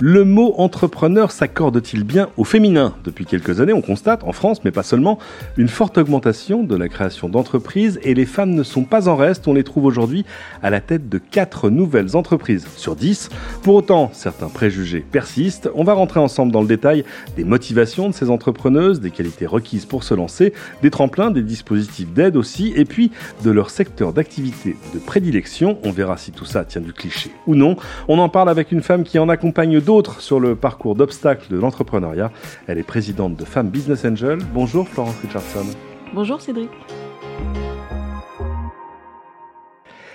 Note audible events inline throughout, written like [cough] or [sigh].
Le mot entrepreneur s'accorde-t-il bien au féminin? Depuis quelques années, on constate, en France, mais pas seulement, une forte augmentation de la création d'entreprises et les femmes ne sont pas en reste. On les trouve aujourd'hui à la tête de 4 nouvelles entreprises sur 10. Pour autant, certains préjugés persistent. On va rentrer ensemble dans le détail des motivations de ces entrepreneuses, des qualités requises pour se lancer, des tremplins, des dispositifs d'aide aussi, et puis de leur secteur d'activité de prédilection. On verra si tout ça tient du cliché ou non. On en parle avec une femme qui en accompagne d'autres sur le parcours d'obstacles de l'entrepreneuriat. Elle est présidente de Femmes Business Angel. Bonjour Florence Richardson. Bonjour Cédric.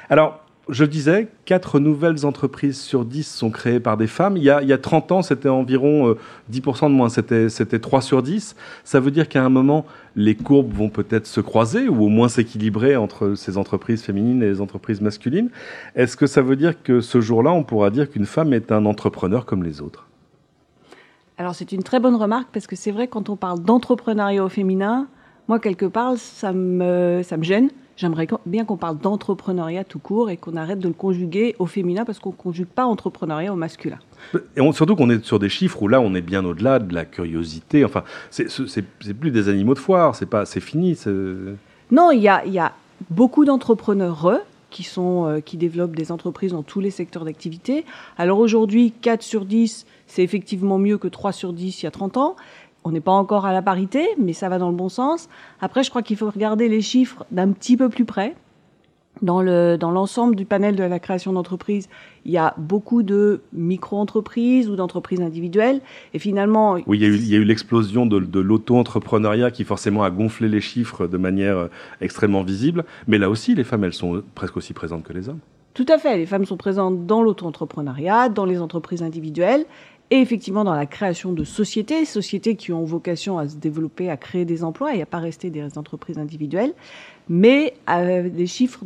Alors, je disais, 4 nouvelles entreprises sur 10 sont créées par des femmes. Il y a, il y a 30 ans, c'était environ 10% euh, de moins, c'était, c'était 3 sur 10. Ça veut dire qu'à un moment, les courbes vont peut-être se croiser ou au moins s'équilibrer entre ces entreprises féminines et les entreprises masculines. Est-ce que ça veut dire que ce jour-là, on pourra dire qu'une femme est un entrepreneur comme les autres? Alors c'est une très bonne remarque parce que c'est vrai quand on parle d'entrepreneuriat au féminin, moi quelque part ça me, ça me gêne J'aimerais bien qu'on parle d'entrepreneuriat tout court et qu'on arrête de le conjuguer au féminin parce qu'on ne conjugue pas entrepreneuriat au masculin. Et surtout qu'on est sur des chiffres où là, on est bien au-delà de la curiosité. Enfin, c'est plus des animaux de foire, c'est pas, c'est fini. Non, il y a, y a beaucoup d'entrepreneurs qui, sont, euh, qui développent des entreprises dans tous les secteurs d'activité. Alors aujourd'hui, 4 sur 10, c'est effectivement mieux que 3 sur 10 il y a 30 ans. On n'est pas encore à la parité, mais ça va dans le bon sens. Après, je crois qu'il faut regarder les chiffres d'un petit peu plus près. Dans l'ensemble dans du panel de la création d'entreprises, il y a beaucoup de micro-entreprises ou d'entreprises individuelles. Et finalement... Oui, il y a eu l'explosion de, de l'auto-entrepreneuriat qui forcément a gonflé les chiffres de manière euh, extrêmement visible. Mais là aussi, les femmes, elles sont presque aussi présentes que les hommes. Tout à fait. Les femmes sont présentes dans l'auto-entrepreneuriat, dans les entreprises individuelles et effectivement dans la création de sociétés, sociétés qui ont vocation à se développer, à créer des emplois et à pas rester des entreprises individuelles. Mais euh, les chiffres,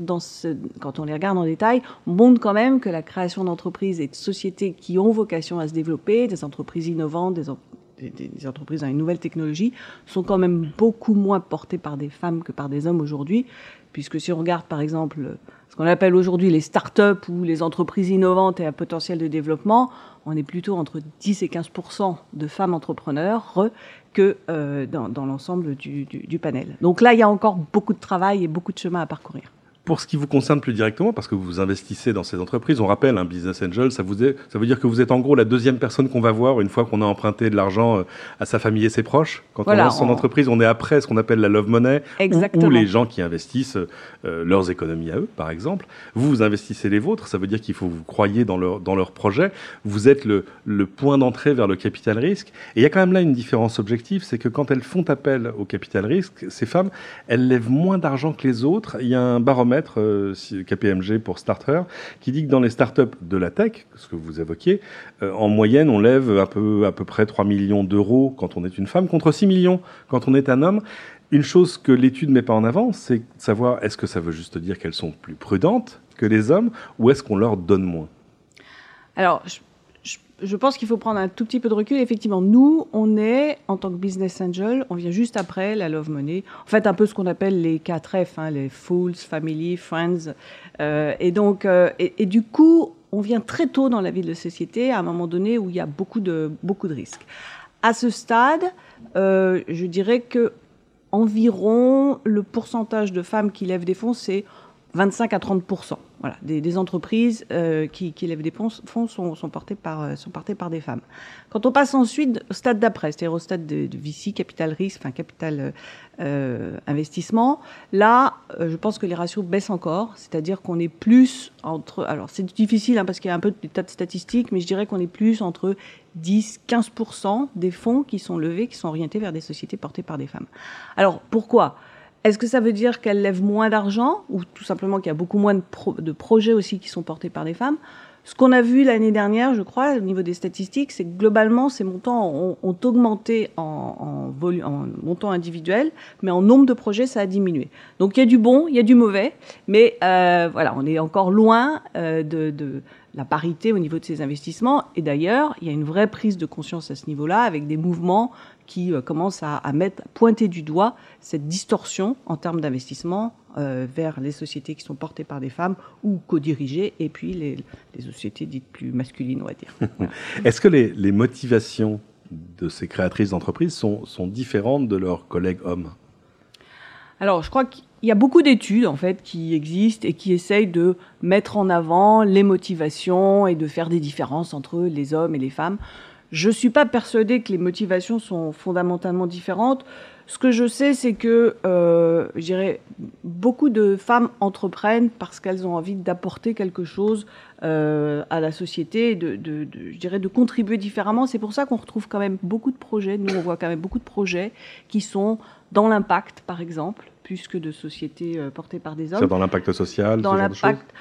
quand on les regarde en détail, montrent quand même que la création d'entreprises et de sociétés qui ont vocation à se développer, des entreprises innovantes, des, des, entreprises dans les nouvelles technologies, sont quand même beaucoup moins portées par des femmes que par des hommes aujourd'hui. Puisque si on regarde par exemple ce qu'on appelle aujourd'hui les start-up ou les entreprises innovantes et à potentiel de développement, on est plutôt entre 10 et 15% de femmes entrepreneurs que euh, dans, dans l'ensemble du, du panel. Donc là, il y a encore beaucoup de travail et beaucoup de chemin à parcourir. Pour ce qui vous concerne plus directement, parce que vous investissez dans ces entreprises, on rappelle, un business angel, ça, vous est, ça veut dire que vous êtes en gros la deuxième personne qu'on va voir une fois qu'on a emprunté de l'argent euh, à sa famille et ses proches. Quand voilà, on lance son on... entreprise, on est après ce qu'on appelle la love money, ou, les gens qui investissent euh, leurs économies à eux, par exemple. Vous, vous investissez les vôtres, ça veut dire qu'il faut vous croyez dans leur, dans leur projet. Vous êtes le, le point d'entrée vers le capital risque. Et il y a quand même là une différence objective, c'est que quand elles font appel au capital risque, ces femmes, elles lèvent moins d'argent que les autres. Il y a un baromètre euh, KPMG pour Starter, qui dit que dans les startups de la tech, ce que vous évoquiez, euh, en moyenne, on lève à peu, à peu près 3 millions d'euros quand on est une femme, contre 6 millions quand on est un homme. Une chose que l'étude ne met pas en avant, c'est de savoir est-ce que ça veut juste dire qu'elles sont plus prudentes que les hommes, ou est-ce qu'on leur donne moins? Alors, je je pense qu'il faut prendre un tout petit peu de recul. Effectivement, nous, on est, en tant que business angel, on vient juste après la love money. En fait, un peu ce qu'on appelle les 4 F, hein, les fools, family, friends. Euh, et donc, euh, et, du coup, on vient très tôt dans la vie de la société, à un moment donné où il y a beaucoup de, beaucoup de risques. À ce stade, euh, je dirais que environ le pourcentage de femmes qui lèvent des fonds, c'est 25 à 30 voilà, des, des entreprises euh, qui, qui, lèvent des fonds sont, sont, portées par, euh, sont portées par des femmes. Quand on passe ensuite au stade d'après, c'est-à-dire au stade de, de VC, capital risque, enfin capital euh, investissement, là, euh, je pense que les ratios baissent encore, c'est-à-dire qu'on est plus entre... Alors c'est difficile hein, parce qu'il y a un peu de tas de statistiques, mais je dirais qu'on est plus entre 10-15% des fonds qui sont levés, qui sont orientés vers des sociétés portées par des femmes. Alors pourquoi? Est-ce que ça veut dire qu'elles lèvent moins d'argent ou tout simplement qu'il y a beaucoup moins de, pro de, projets aussi qui sont portés par des femmes? Ce qu'on a vu l'année dernière, je crois, au niveau des statistiques, c'est que globalement, ces montants ont, ont augmenté en, en, en, montant individuel, mais en nombre de projets, ça a diminué. Donc il y a du bon, il y a du mauvais, mais euh, voilà, on est encore loin euh, de, de la parité au niveau de ces investissements. Et d'ailleurs, il y a une vraie prise de conscience à ce niveau-là, avec des mouvements qui euh, commencent à, à, mettre, pointer du doigt cette distorsion en termes d'investissement vers les sociétés qui sont portées par des femmes ou co-dirigées, et puis les, sociétés dites plus masculines, on va dire. [laughs] Est-ce que les, les, motivations de ces créatrices d'entreprises sont, sont différentes de leurs collègues hommes? Alors, je crois qu'il y a beaucoup d'études en fait qui existent et qui essayent de mettre en avant les motivations et de faire des différences entre les hommes et les femmes. Je ne suis pas persuadée que les motivations sont fondamentalement différentes. Ce que je sais, c'est que, euh, je dirais, beaucoup de femmes entreprennent parce qu'elles ont envie d'apporter quelque chose euh, à la société, de, de, je dirais, de contribuer différemment. C'est pour ça qu'on retrouve quand même beaucoup de projets. Nous, on voit quand même beaucoup de projets qui sont dans l'impact, par exemple, plus que de sociétés euh, portées par des hommes. dans l'impact social, dans l'impact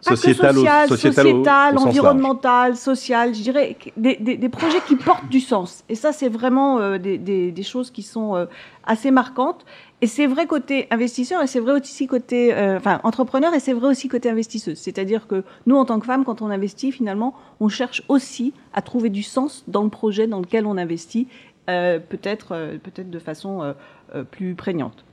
sociétal, social, environnemental, social, je dirais des, des, projets qui portent du sens. Et ça, c'est vraiment euh, des, des, choses qui sont euh, assez marquantes. Et c'est vrai côté investisseur, et c'est vrai aussi côté, enfin entrepreneur, et c'est vrai aussi côté investisseuse. C'est-à-dire que nous, en tant que femmes, quand on investit, finalement, on cherche aussi à trouver du sens dans le projet dans lequel on investit, peut-être peut-être de façon plus prégnante.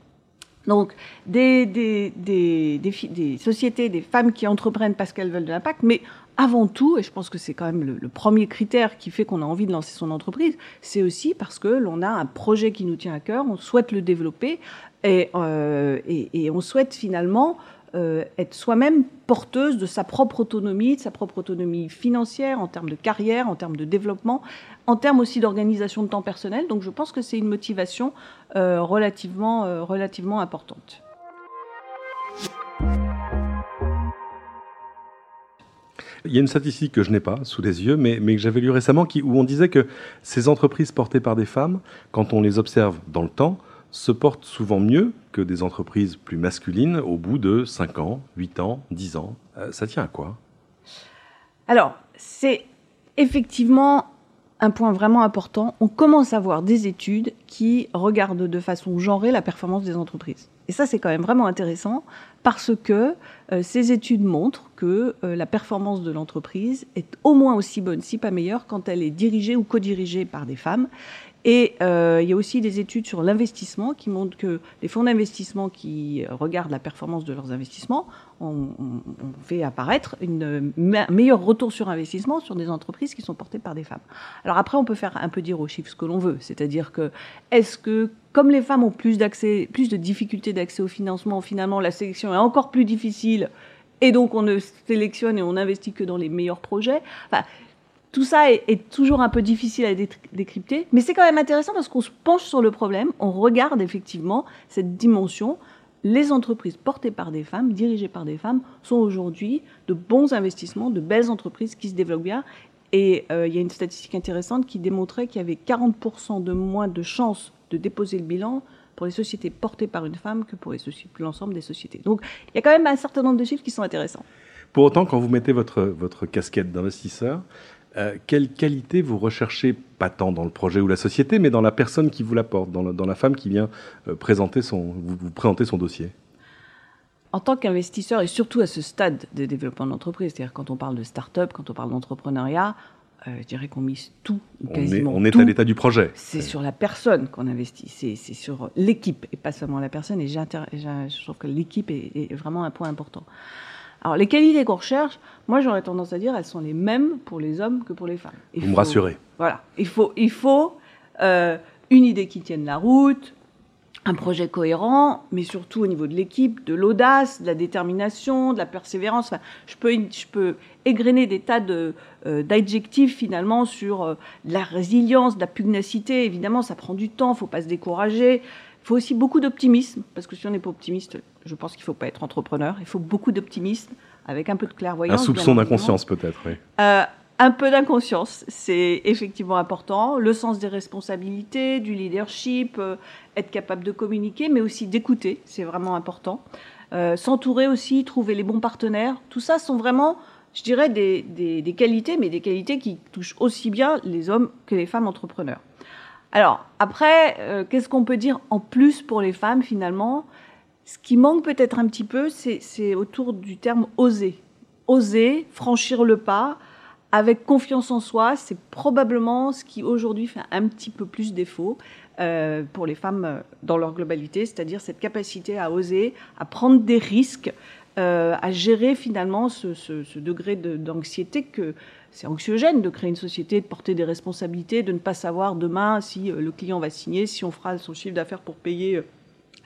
Donc, des, des, des, des, sociétés, des femmes qui entreprennent parce qu'elles veulent de l'impact, mais avant tout, et je pense que c'est quand même le, premier critère qui fait qu'on a envie de lancer son entreprise, c'est aussi parce que l'on a un projet qui nous tient à cœur, on souhaite le développer et, euh, et, et on souhaite finalement euh, être soi-même porteuse de sa propre autonomie, de sa propre autonomie financière, en termes de carrière, en termes de développement, en termes aussi d'organisation de temps personnel. Donc je pense que c'est une motivation euh, relativement, euh, relativement importante. Il y a une statistique que je n'ai pas sous les yeux, mais, que j'avais lu récemment, où on disait que ces entreprises portées par des femmes, quand on les observe dans le temps, se portent souvent mieux que des entreprises plus masculines au bout de 5 ans, 8 ans, 10 ans. Euh, ça tient à quoi? Alors, c'est effectivement un point vraiment important. On commence à voir des études qui regardent de façon genrée la performance des entreprises. Et ça, c'est quand même vraiment intéressant parce que euh, ces études montrent que euh, la performance de l'entreprise est au moins aussi bonne, si pas meilleure, quand elle est dirigée ou co-dirigée par des femmes. Et euh, il y a aussi des études sur l'investissement qui montrent que les fonds d'investissement qui regardent la performance de leurs investissements ont, fait apparaître une meilleur retour sur investissement sur des entreprises qui sont portées par des femmes. Alors après, on peut faire un peu dire aux chiffres ce que l'on veut, c'est-à-dire que est-ce que comme les femmes ont plus plus de difficultés d'accès au financement, finalement la sélection est encore plus difficile et donc on ne sélectionne et on n'investit que dans les meilleurs projets. Tout ça est, toujours un peu difficile à décrypter, mais c'est quand même intéressant parce qu'on se penche sur le problème, on regarde effectivement cette dimension. Les entreprises portées par des femmes, dirigées par des femmes, sont aujourd'hui de bons investissements, de belles entreprises qui se développent bien. Et euh, il y a une statistique intéressante qui démontrait qu'il y avait 40% de moins de chances de déposer le bilan pour les sociétés portées par une femme que pour l'ensemble des sociétés. Donc il y a quand même un certain nombre de chiffres qui sont intéressants. Pour autant, quand vous mettez votre, votre casquette d'investisseur, euh, quelle qualité vous recherchez, pas tant dans le projet ou la société, mais dans la personne qui vous l'apporte, dans, dans, la femme qui vient euh, présenter son, vous, présenter son dossier? En tant qu'investisseur, et surtout à ce stade de développement d'entreprise, c'est-à-dire quand on parle de start-up, quand on parle d'entrepreneuriat, euh, je dirais qu'on mise tout, quasiment On est, on est à l'état du projet. C'est sur la personne qu'on investit, c'est sur l'équipe, et pas seulement la personne, et je trouve que l'équipe est, est, vraiment un point important. Alors, les qualités qu'on recherche, moi, j'aurais tendance à dire, elles sont les mêmes pour les hommes que pour les femmes. Vous me rassurez. Voilà. Il faut, il faut euh, une idée qui tienne la route, un projet cohérent, mais surtout au niveau de l'équipe, de l'audace, de la détermination, de la persévérance. Enfin, je, peux, je peux égrener des tas de, euh, d'adjectifs finalement sur euh, la résilience, de la pugnacité. Évidemment, ça prend du temps, il ne faut pas se décourager. Il faut aussi beaucoup d'optimisme, parce que si on n'est pas optimiste, je pense qu'il ne faut pas être entrepreneur. Il faut beaucoup d'optimisme, avec un peu de clairvoyance. Un soupçon d'inconscience peut-être, oui. Euh, un peu d'inconscience, c'est effectivement important. Le sens des responsabilités, du leadership, euh, être capable de communiquer, mais aussi d'écouter, c'est vraiment important. Euh, s'entourer aussi, trouver les bons partenaires, tout ça sont vraiment, je dirais, des, des qualités, mais des qualités qui touchent aussi bien les hommes que les femmes entrepreneurs. Alors, après, euh, qu'est-ce qu'on peut dire en plus pour les femmes finalement? Ce qui manque peut-être un petit peu, c'est autour du terme oser. Oser, franchir le pas, avec confiance en soi, c'est probablement ce qui aujourd'hui fait un petit peu plus défaut euh, pour les femmes euh, dans leur globalité, c'est-à-dire cette capacité à oser, à prendre des risques, à gérer finalement ce degré d'anxiété que c'est anxiogène de créer une société, de porter des responsabilités, de ne pas savoir demain si le client va signer, si on fera son chiffre d'affaires pour payer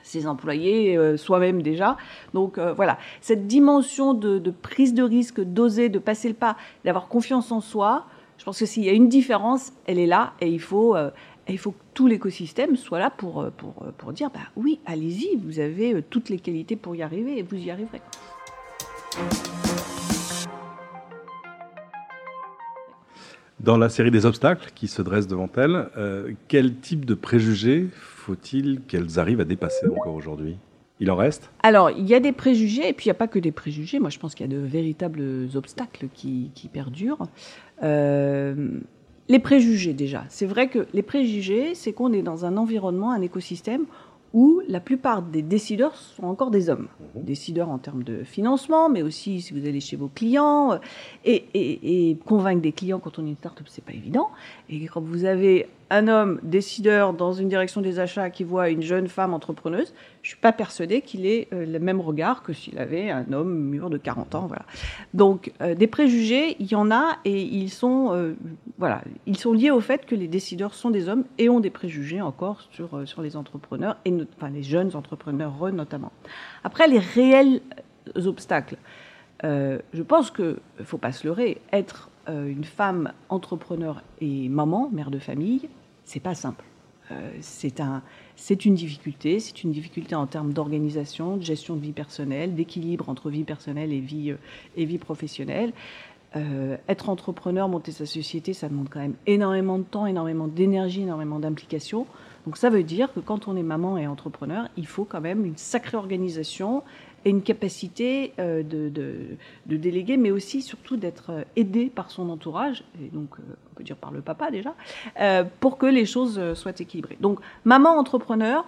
ses employés, euh, soi-même déjà. Donc euh, voilà, cette dimension de, prise de risque, d'oser, de passer le pas, d'avoir confiance en soi, je pense que s'il y a une différence, elle est là et il faut, euh, il faut que tout l'écosystème soit là pour, pour, pour dire bah, oui, allez-y, vous avez toutes les qualités pour y arriver et vous y arriverez. Dans la série des obstacles qui se dressent devant elles, quel type de préjugés faut-il qu'elles arrivent à dépasser encore aujourd'hui? Il en reste? Alors, il y a des préjugés, et puis il n'y a pas que des préjugés. Moi, je pense qu'il y a de véritables obstacles qui, perdurent. Euh, les préjugés, déjà. C'est vrai que les préjugés, c'est qu'on est dans un environnement, un écosystème où la plupart des décideurs sont encore des hommes. Mhm. Décideurs en termes de financement, mais aussi si vous allez chez vos clients. Euh, et, et convaincre des clients quand on est une start-up, c'est pas évident. Et quand vous avez un homme décideur dans une direction des achats qui voit une jeune femme entrepreneuse, je suis pas persuadée qu'il ait euh, le même regard que s'il avait un homme mûr de 40 ans. Voilà. Donc euh, des préjugés, il y en a et ils sont, euh, voilà, ils sont liés au fait que les décideurs sont des hommes et ont des préjugés encore sur, sur les entrepreneurs, et enfin les jeunes entrepreneurs notamment. Après, les réels obstacles. je pense qu'il ne faut pas se leurrer. Être une femme entrepreneur et maman, mère de famille, c'est pas simple. Euh, c'est un, une difficulté. C'est une difficulté en termes d'organisation, de gestion de vie personnelle, d'équilibre entre vie personnelle et vie, euh, et vie professionnelle. Euh, être entrepreneur, monter sa société, ça demande quand même énormément de temps, énormément d'énergie, énormément d'implication. Donc ça veut dire que quand on est maman et entrepreneur, il faut quand même une sacrée organisation, et une capacité euh, de, de, déléguer, mais aussi surtout d'être euh, aidé par son entourage, et donc euh, on peut dire par le papa déjà, pour que les choses soient équilibrées. Donc maman entrepreneur,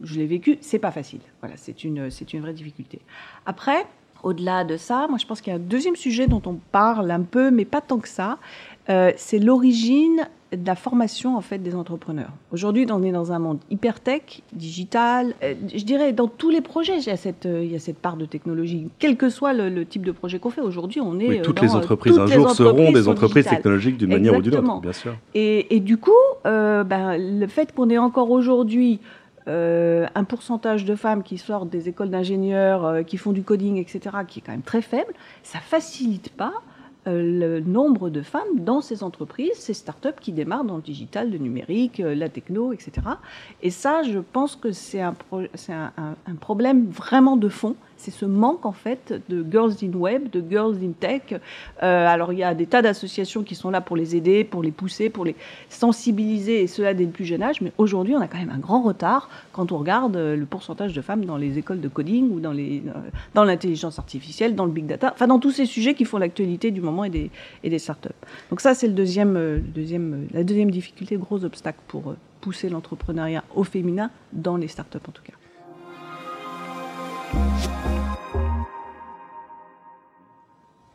je l'ai vécu, c'est pas facile. Voilà, c'est une, c'est une vraie difficulté. Après, au-delà de ça, moi je pense qu'il y a un deuxième sujet dont on parle un peu, mais pas tant que ça, c'est l'origine de la formation en fait des entrepreneurs. Aujourd'hui, on est dans un monde hyper tech, digital. Euh, je dirais dans tous les projets, il y a cette, euh, il y a cette part de technologie, quel que soit le, type de projet qu'on fait. Aujourd'hui, on est oui, toutes les entreprises un jour seront des entreprises technologiques d'une manière ou d'une autre, bien sûr. Et, et du coup, euh, ben, le fait qu'on ait encore aujourd'hui un pourcentage de femmes qui sortent des écoles d'ingénieurs, qui font du coding, etc., qui est quand même très faible, ça facilite pas euh, le nombre de femmes dans ces entreprises, ces startups qui démarrent dans le digital, le numérique, euh, la techno, etc. Et ça, je pense que c'est un, un, problème vraiment de fond c'est ce manque en fait de girls in web, de girls in tech. Euh, alors il y a des tas d'associations qui sont là pour les aider, pour les pousser, pour les sensibiliser et cela dès le plus jeune âge. Mais aujourd'hui, on a quand même un grand retard quand on regarde euh, le pourcentage de femmes dans les écoles de coding ou dans les euh, dans l'intelligence artificielle, dans le big data, enfin dans tous ces sujets qui font l'actualité du moment et des et des startups. Donc ça c'est le deuxième deuxième la deuxième difficulté, gros obstacle pour pousser l'entrepreneuriat au féminin dans les startups en tout cas.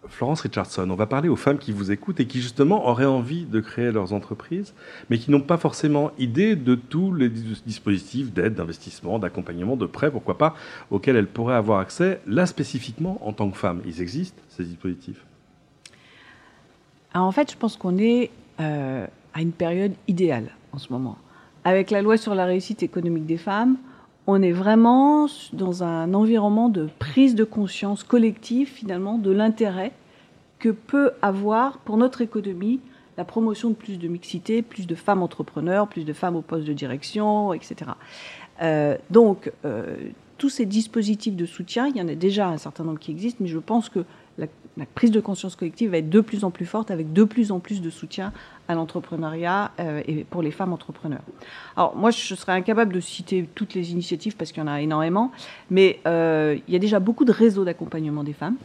Florence Richardson, on va parler aux femmes qui vous écoutent et qui justement auraient envie de créer leurs entreprises, mais qui n'ont pas forcément idée de tous les dispositifs d'aide, d'investissement, d'accompagnement, de prêt, pourquoi pas, auxquels elles pourraient avoir accès, là spécifiquement en tant que femmes. Ils existent, ces dispositifs? En fait, je pense qu'on est euh, à une période idéale en ce moment. Avec la loi sur la réussite économique des femmes, on est vraiment dans un environnement de prise de conscience collective finalement de l'intérêt que peut avoir pour notre économie la promotion de plus de mixité, plus de femmes entrepreneurs, plus de femmes au poste de direction, etc. Euh, donc, euh, tous ces dispositifs de soutien, il y en a déjà un certain nombre qui existent, mais je pense que la prise de conscience collective va être de plus en plus forte avec de plus en plus de soutien à l'entrepreneuriat euh, et pour les femmes entrepreneurs. Alors moi, je serais incapable de citer toutes les initiatives parce qu'il y en a énormément, mais euh, il y a déjà beaucoup de réseaux d'accompagnement des femmes.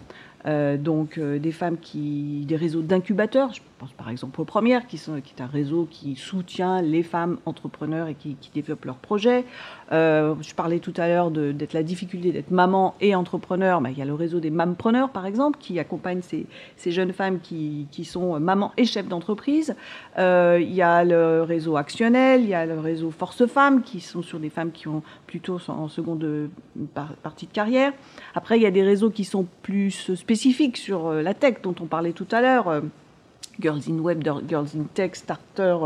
Euh, donc euh, des femmes qui, des réseaux d'incubateurs, je pense par exemple aux premières, qui, sont, qui est un réseau qui soutient les femmes entrepreneurs et qui, développent leurs projets. Euh, je parlais tout à l'heure d'être la difficulté d'être maman et entrepreneur. Bah, il y a le réseau des mampreneurs par exemple, qui accompagne ces, jeunes femmes qui, qui, sont maman et chefs d'entreprise. il y a le réseau actionnel, il y a le réseau Force Femmes, qui sont sur des femmes qui ont plutôt en seconde partie de carrière. Après, il y a des réseaux qui sont plus spécifiques sur euh, la tech dont on parlait tout à l'heure. Euh, Girls in Web, Girls in Tech, Starter,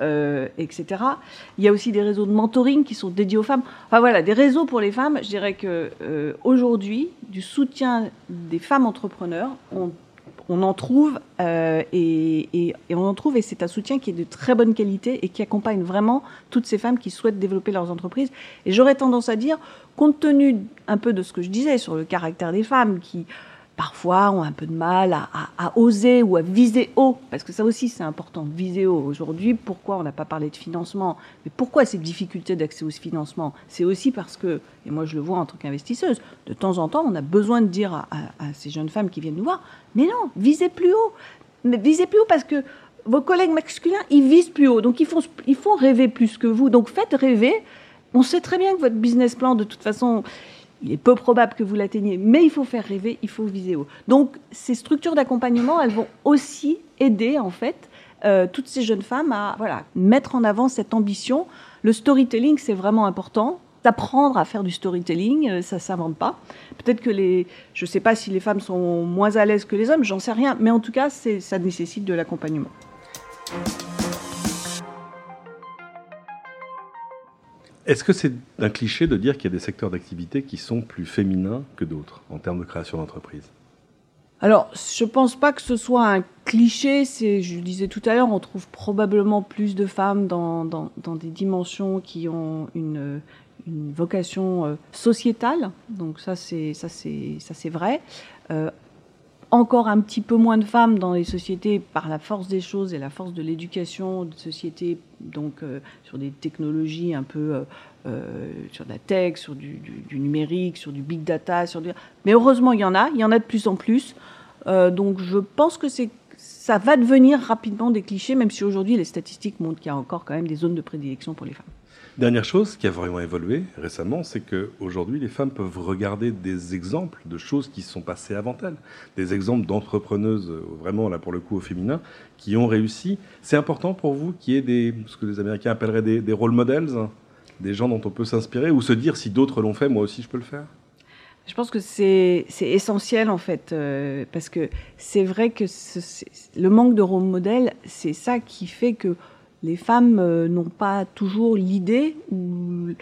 euh, etc. Il y a aussi des réseaux de mentoring qui sont dédiés aux femmes. Enfin voilà, des réseaux pour les femmes. Je dirais que aujourd'hui, du soutien des femmes entrepreneurs, on en trouve et, on en trouve et c'est un soutien qui est de très bonne qualité et qui accompagne vraiment toutes ces femmes qui souhaitent développer leurs entreprises. Et j'aurais tendance à dire, compte tenu un peu de ce que je disais sur le caractère des femmes qui parfois ont un peu de mal à, oser ou à viser haut, parce que ça aussi c'est important, viser haut. Aujourd'hui, pourquoi on n'a pas parlé de financement? Mais pourquoi ces difficultés d'accès au financement? C'est aussi parce que, et moi je le vois en tant qu'investisseuse, de temps en temps on a besoin de dire à, ces jeunes femmes qui viennent nous voir, mais non, visez plus haut. Mais visez plus haut parce que vos collègues masculins, ils visent plus haut. Donc ils font, ils font rêver plus que vous. Donc faites rêver. On sait très bien que votre business plan, de toute façon, il est peu probable que vous l'atteigniez, mais il faut faire rêver, il faut viser haut. Donc ces structures d'accompagnement, elles vont aussi aider en fait euh, toutes ces jeunes femmes à voilà, mettre en avant cette ambition. Le storytelling, c'est vraiment important. D'apprendre à faire du storytelling, euh, ça ne s'invente pas. Peut-être que les, je ne sais pas si les femmes sont moins à l'aise que les hommes, j'en sais rien, mais en tout cas, ça nécessite de l'accompagnement. Est-ce que c'est un cliché de dire qu'il y a des secteurs d'activité qui sont plus féminins que d'autres en termes de création d'entreprise? Alors, je ne pense pas que ce soit un cliché. C'est, je le disais tout à l'heure, on trouve probablement plus de femmes dans, des dimensions qui ont une, vocation euh, sociétale. Donc ça, c'est ça, c'est ça, c'est vrai. Euh, encore un petit peu moins de femmes dans les sociétés par la force des choses et la force de l'éducation de sociétés, donc euh, sur des technologies un peu euh, euh, sur la tech, sur du, numérique, sur du big data, sur du... mais heureusement il y en a, il y en a de plus en plus. donc je pense que c'est ça va devenir rapidement des clichés, même si aujourd'hui les statistiques montrent qu'il y a encore quand même des zones de prédilection pour les femmes. Dernière chose qui a vraiment évolué récemment, c'est qu'aujourd'hui, les femmes peuvent regarder des exemples de choses qui sont passées avant elles, des exemples d'entrepreneuses, euh, vraiment là pour le coup au féminin, qui ont réussi. C'est important pour vous qu'il y ait ce que les Américains appelleraient des, des role models, des gens dont on peut s'inspirer, ou se dire si d'autres l'ont fait, moi aussi je peux le faire? Je pense que c'est essentiel en fait, euh, parce que c'est vrai que le manque de role modèle, c'est ça qui fait que les femmes euh, n'ont pas toujours l'idée ou,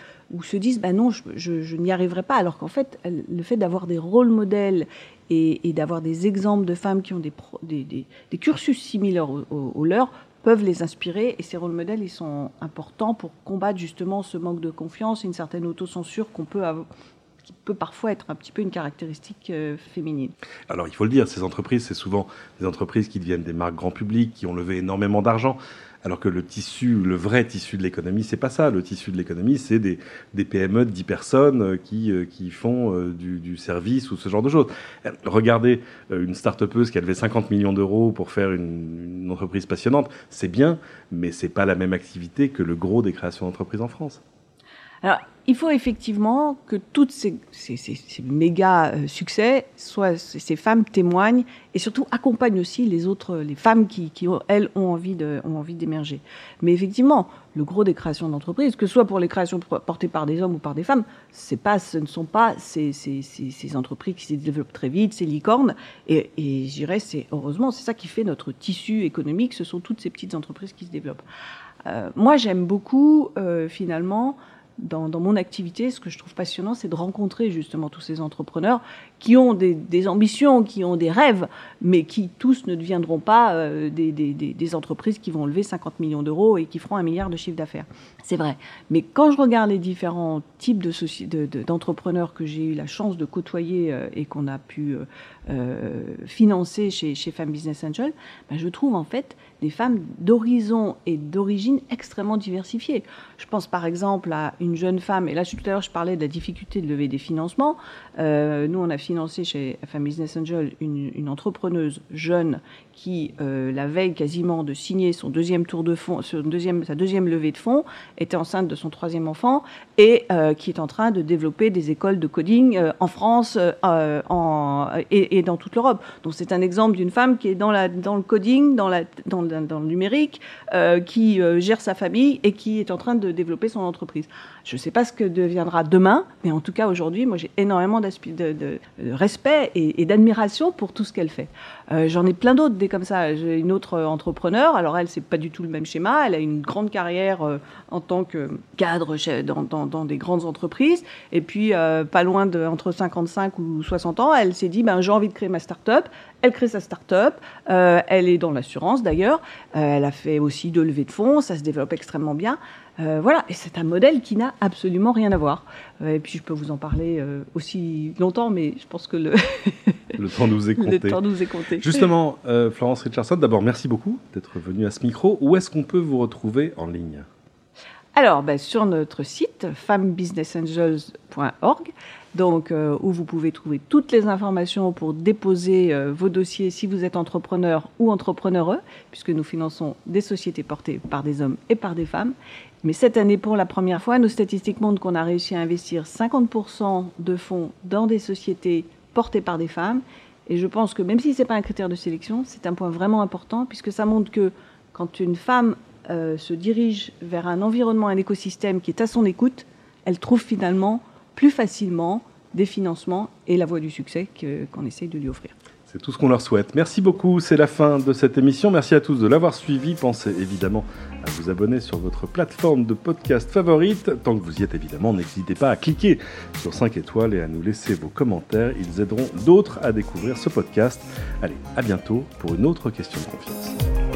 se disent bah non, je, n'y arriverai pas. Alors qu'en fait, le fait d'avoir des rôles modèles et, d'avoir des exemples de femmes qui ont des, des, cursus similaires aux, leurs peuvent les inspirer. Et ces rôles modèles, ils sont importants pour combattre justement ce manque de confiance et une certaine autocensure qu'on peut avoir qui peut parfois être un petit peu une caractéristique euh, féminine. Alors il faut le dire, ces entreprises, c'est souvent des entreprises qui deviennent des marques grand public, qui ont levé énormément d'argent. Alors que le tissu, le vrai tissu de l'économie, c'est pas ça. Le tissu de l'économie, c'est des, PME de 10 personnes euh, qui, euh, qui font du, service ou ce genre de choses. Regardez une start-upeuse qui a levé 50 millions d'euros pour faire une, une entreprise passionnante, c'est bien, mais c'est pas la même activité que le gros des créations d'entreprises en France. Alors, il faut effectivement que toutes ces, méga euh, succès, soit ces femmes témoignent et surtout accompagnent aussi les autres, les femmes qui, elles, ont envie de, ont envie d'émerger. Mais effectivement, le gros des créations d'entreprises, que ce soit pour les créations portées par des hommes ou par des femmes, c'est pas, ce ne sont pas ces, entreprises qui se développent très vite, ces licornes. Et, et je dirais, c'est heureusement, c'est ça qui fait notre tissu économique. Ce sont toutes ces petites entreprises qui se développent. Euh, moi, j'aime beaucoup euh, finalement dans, mon activité, ce que je trouve passionnant, c'est de rencontrer justement tous ces entrepreneurs qui ont des, ambitions, qui ont des rêves, mais qui tous ne deviendront pas euh, des, entreprises qui vont lever 50 millions d'euros et qui feront un milliard de chiffre d'affaires. C'est vrai. Mais quand je regarde les différents types d'entrepreneurs que j'ai eu la chance de côtoyer euh, et qu'on a pu euh, financer chez, chez Femmes Business Angel, ben je trouve en fait des femmes d'horizon et d'origine extrêmement diversifiées. Je pense par exemple à une une jeune femme, et là tout à l'heure je parlais de la difficulté de lever des financements, nous on a financé chez FM Business Angel une, entrepreneuse jeune qui, la veille quasiment de signer son deuxième tour de fonds, deuxième, sa deuxième levée de fonds, était enceinte de son troisième enfant et qui est en train de développer des écoles de coding en France en, et, dans toute l'Europe. Donc c'est un exemple d'une femme qui est dans, la, dans le coding, dans, la, dans, dans le numérique, qui gère sa famille et qui est en train de développer son entreprise. Je ne sais pas ce que deviendra demain, mais en tout cas aujourd'hui, moi j'ai énormément de, de, respect et, d'admiration pour tout ce qu'elle fait. Euh, j'en ai plein d'autres des comme ça. J'ai une autre entrepreneur, alors elle c'est pas du tout le même schéma. Elle a une grande carrière euh, en tant que cadre dans, des grandes entreprises, et puis euh, pas loin de entre 55 ou 60 ans, elle s'est dit ben j'ai envie de créer ma start-up. Elle crée sa start-up. elle est dans l'assurance d'ailleurs. elle a fait aussi de levées de fonds. Ça se développe extrêmement bien. Euh, voilà, et c'est un modèle qui n'a absolument rien à voir. Euh, et puis je peux vous en parler euh, aussi longtemps, mais je pense que le, le, temps, nous est [laughs] compté. le temps nous est compté. Justement, Florence Richardson, d'abord merci beaucoup d'être venue à ce micro. Où est-ce qu'on peut vous retrouver en ligne? Alors, ben, sur notre site, femmesbusinessangels.org, donc où vous pouvez trouver toutes les informations pour déposer vos dossiers si vous êtes entrepreneur ou entrepreneureux, puisque nous finançons des sociétés portées par des hommes et par des femmes. Mais cette année, pour la première fois, nos statistiques montrent qu'on a réussi à investir 50% de fonds dans des sociétés portées par des femmes. Et je pense que même si ce n'est pas un critère de sélection, c'est un point vraiment important, puisque ça montre que quand une femme euh, se dirige vers un environnement, un écosystème qui est à son écoute, elle trouve finalement plus facilement des financements et la voie du succès qu'on essaye de lui offrir. C'est tout ce qu'on leur souhaite. Merci beaucoup, c'est la fin de cette émission. Merci à tous de l'avoir suivi. Pensez évidemment à vous abonner sur votre plateforme de podcast favorite. Tant que vous y êtes évidemment, n'hésitez pas à cliquer sur 5 étoiles et à nous laisser vos commentaires. Ils aideront d'autres à découvrir ce podcast. Allez, à bientôt pour une autre question de confiance.